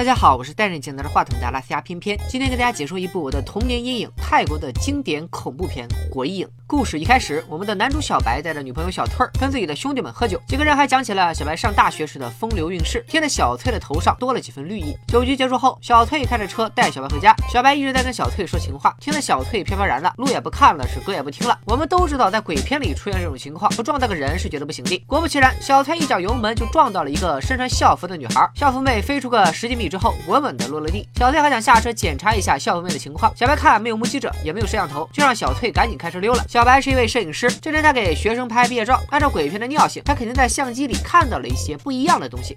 大家好，我是戴着镜拿着话筒的阿拉斯加偏偏，今天给大家解说一部我的童年阴影——泰国的经典恐怖片《鬼影》。故事一开始，我们的男主小白带着女朋友小翠儿跟自己的兄弟们喝酒，几个人还讲起了小白上大学时的风流韵事，听得小翠的头上多了几分绿意。酒局结束后，小翠开着车带小白回家，小白一直在跟小翠说情话，听得小翠飘飘然的，路也不看了，是歌也不听了。我们都知道，在鬼片里出现这种情况，不撞到个人是觉得不行的。果不其然，小翠一脚油门就撞到了一个身穿校服的女孩，校服妹飞出个十几米之后，稳稳的落了地。小翠还想下车检查一下校服妹的情况，小白看没有目击者，也没有摄像头，就让小翠赶紧开车溜了。小白是一位摄影师，这天他给学生拍毕业照，按照鬼片的尿性，他肯定在相机里看到了一些不一样的东西。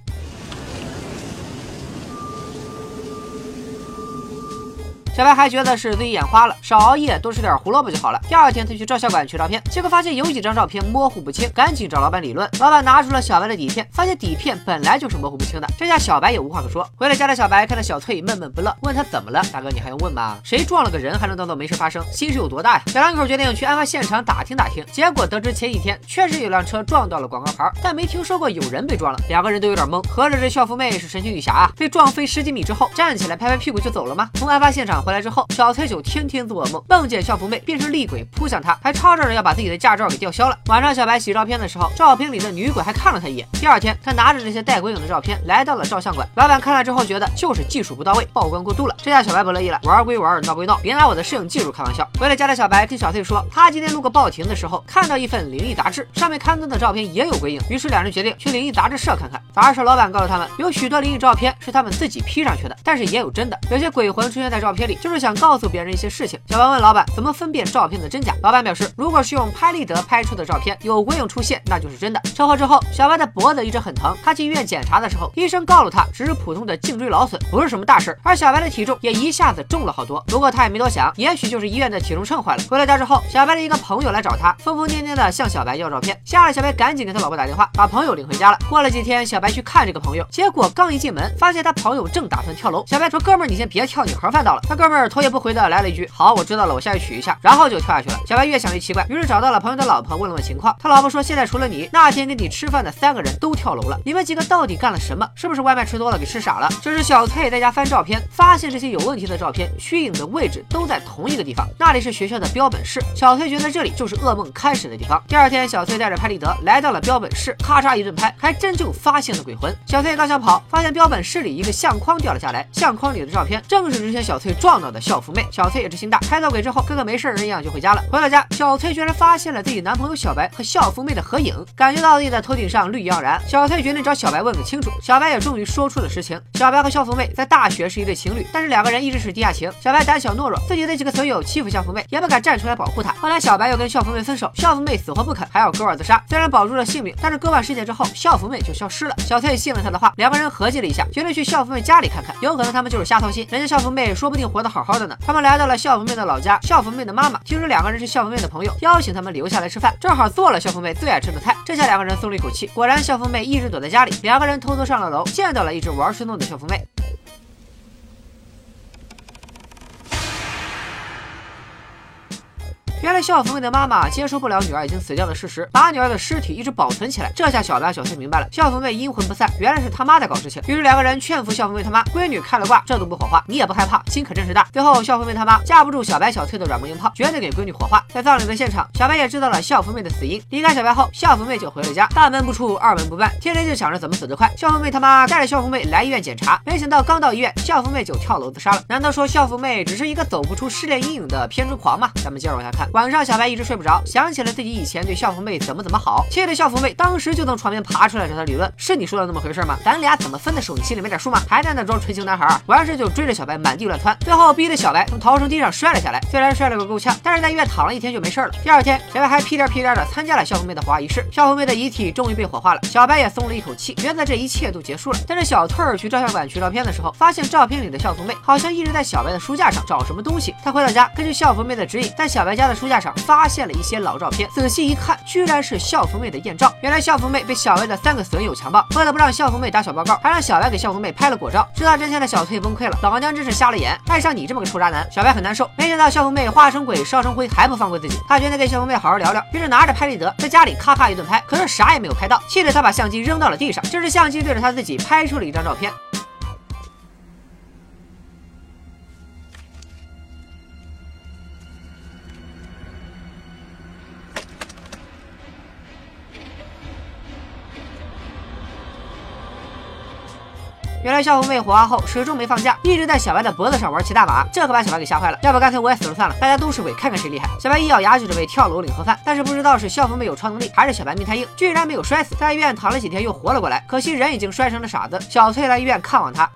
小白还觉得是自己眼花了，少熬夜，多吃点胡萝卜就好了。第二天，他去照相馆取照片，结果发现有几张照片模糊不清，赶紧找老板理论。老板拿出了小白的底片，发现底片本来就是模糊不清的。这下小白也无话可说。回了家的小白看到小翠闷闷不乐，问他怎么了？大哥，你还用问吗？谁撞了个人还能当做没事发生？心是有多大呀？小两口决定去案发现场打听打听，结果得知前几天确实有辆车撞到了广告牌，但没听说过有人被撞了。两个人都有点懵，合着这校服妹是神奇女侠啊？被撞飞十几米之后站起来拍拍屁股就走了吗？从案发现场。回来之后，小崔就天天做噩梦，梦见校服妹变成厉鬼扑向他，还吵吵着要把自己的驾照给吊销了。晚上，小白洗照片的时候，照片里的女鬼还看了他一眼。第二天，他拿着这些带鬼影的照片来到了照相馆，老板看了之后觉得就是技术不到位，曝光过度了。这下小白不乐意了，玩归玩，闹归闹，别拿我的摄影技术开玩笑。回了家的小白跟小翠说，他今天路过报亭的时候，看到一份灵异杂志，上面刊登的照片也有鬼影，于是两人决定去灵异杂志社看看。杂志社老板告诉他们，有许多灵异照片是他们自己 P 上去的，但是也有真的，有些鬼魂出现在照片里，就是想告诉。别人一些事情，小白问老板怎么分辨照片的真假。老板表示，如果是用拍立得拍出的照片，有鬼影出现，那就是真的。车祸之后，小白的脖子一直很疼，他去医院检查的时候，医生告诉他只是普通的颈椎劳损，不是什么大事。而小白的体重也一下子重了好多。不过他也没多想，也许就是医院的体重秤坏了。回到家之后，小白的一个朋友来找他，疯疯癫癫的向小白要照片，吓得小白赶紧给他老婆打电话，把朋友领回家了。过了几天，小白去看这个朋友，结果刚一进门，发现他朋友正打算跳楼。小白说：“哥们，你先别跳，你盒饭到了。”他哥哥们儿头也不回的来了一句：“好，我。”知道了，我下去取一下，然后就跳下去了。小白越想越奇怪，于是找到了朋友的老婆，问了问情况。他老婆说，现在除了你，那天跟你吃饭的三个人都跳楼了。你们几个到底干了什么？是不是外卖吃多了给吃傻了？这时小翠在家翻照片，发现这些有问题的照片虚影的位置都在同一个地方，那里是学校的标本室。小翠觉得这里就是噩梦开始的地方。第二天，小翠带着拍立得来到了标本室，咔嚓一顿拍，还真就发现了鬼魂。小翠刚想跑，发现标本室里一个相框掉了下来，相框里的照片正是之前小翠撞闹闹的校服妹。小翠也是心大。拍到鬼之后，跟个没事人一样就回家了。回到家，小翠居然发现了自己男朋友小白和校服妹的合影，感觉到自己的头顶上绿意盎然。小翠决定找小白问个清楚。小白也终于说出了实情：小白和校服妹在大学是一对情侣，但是两个人一直是地下情。小白胆小懦弱，自己的几个损友欺负校服妹，也不敢站出来保护她。后来小白又跟校服妹分手，校服妹死活不肯，还要割腕自杀。虽然保住了性命，但是割腕事件之后，校服妹就消失了。小翠信了他的话，两个人合计了一下，决定去校服妹家里看看，有可能他们就是瞎操心，人家校服妹说不定活得好好的呢。他们来到了校服妹的老家，校服妹。的妈妈听说两个人是校服妹的朋友，邀请他们留下来吃饭，正好做了校服妹最爱吃的菜。这下两个人松了一口气。果然，校服妹一直躲在家里，两个人偷偷上了楼，见到了一直玩失踪的校服妹。原来校服妹的妈妈接受不了女儿已经死掉的事实，把女儿的尸体一直保存起来。这下小白小翠明白了，校服妹阴魂不散，原来是他妈在搞事情。于是两个人劝服校服妹他妈，闺女开了挂，这都不火化，你也不害怕，心可真是大。最后校服妹他妈架不住小白小翠的软磨硬泡，决定给闺女火化。在葬礼的现场，小白也知道了校服妹的死因。离开小白后，校服妹就回了家，大门不出二门不迈，天天就想着怎么死得快。校服妹他妈带着校服妹来医院检查，没想到刚到医院，校服妹就跳楼自杀了。难道说校服妹只是一个走不出失恋阴影的偏执狂吗？咱们接着往下看。晚上，小白一直睡不着，想起了自己以前对校服妹怎么怎么好，气得校服妹当时就从床边爬出来找他理论。是你说的那么回事吗？咱俩怎么分的手？你心里没点数吗？还在那装纯情男孩，完事就追着小白满地乱窜，最后逼得小白从逃生梯上摔了下来。虽然摔了个够呛，但是在医院躺了一天就没事了。第二天，小白还屁颠屁颠的参加了校服妹的火化仪式，校服妹的遗体终于被火化了，小白也松了一口气，觉得这一切都结束了。但是小翠儿去照相馆取照片的时候，发现照片里的校服妹好像一直在小白的书架上找什么东西。他回到家，根据校服妹的指引，在小白家的书书架上发现了一些。老照片，仔细一看，居然是校服妹的艳照。原来校服妹被小白的三个损友强暴，为了不让校服妹打小报告，还让小白给校服妹拍了果照。知道真相的小翠崩溃了，老娘真是瞎了眼，爱上你这么个臭渣男。小白很难受，没想到校服妹化成鬼，烧成灰，还不放过自己。他决定跟校服妹好好聊聊，于是拿着拍立得在家里咔咔一顿拍，可是啥也没有拍到，气得他把相机扔到了地上。这时相机对着他自己拍出了一张照片。原来校服妹火化后始终没放假，一直在小白的脖子上玩骑大马，这可把小白给吓坏了。要不干脆我也死了算了，大家都是鬼，看看谁厉害。小白一咬牙就准备跳楼领盒饭，但是不知道是校服妹有超能力，还是小白命太硬，居然没有摔死，在医院躺了几天又活了过来。可惜人已经摔成了傻子。小翠来医院看望他。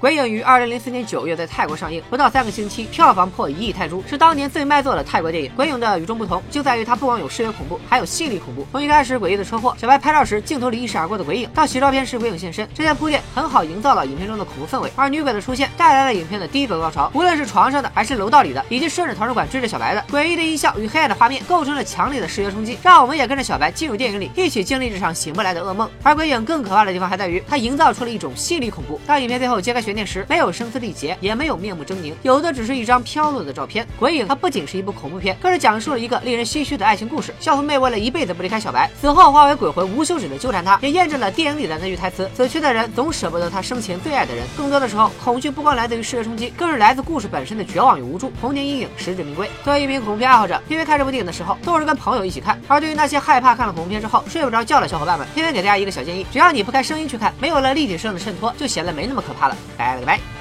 鬼影于二零零四年九月在泰国上映，不到三个星期，票房破一亿泰铢，是当年最卖座的泰国电影。鬼影的与众不同就在于它不光有视觉恐怖，还有心理恐怖。从一开始诡异的车祸，小白拍照时镜头里一闪而过的鬼影，到洗照片时鬼影现身，这些铺垫很好营造了影片中的恐怖氛围。而女鬼的出现带来了影片的第一个高潮，无论是床上的，还是楼道里的，以及顺着图书馆追着小白的诡异的音效与黑暗的画面，构成了强烈的视觉冲击，让我们也跟着小白进入电影里，一起经历这场醒不来的噩梦。而鬼影更可怕的地方还在于，它营造出了一种心理恐怖。当影片最后揭开悬念时，没有声。嘶力竭，也没有面目狰狞，有的只是一张飘落的照片。鬼影它不仅是一部恐怖片，更是讲述了一个令人唏嘘的爱情故事。校服妹为了一辈子不离开小白，死后化为鬼魂，无休止的纠缠他，也验证了电影里的那句台词：死去的人总舍不得他生前最爱的人。更多的时候，恐惧不光来自于视觉冲击，更是来自故事本身的绝望与无助。童年阴影实至名归。作为一名恐怖片爱好者，偏偏看这部电影的时候，都是跟朋友一起看。而对于那些害怕看了恐怖片之后睡不着觉的小伙伴们，偏偏给大家一个小建议：只要你不开声音去看，没有了立体声的衬托，就显得没那么可怕了。拜了个拜。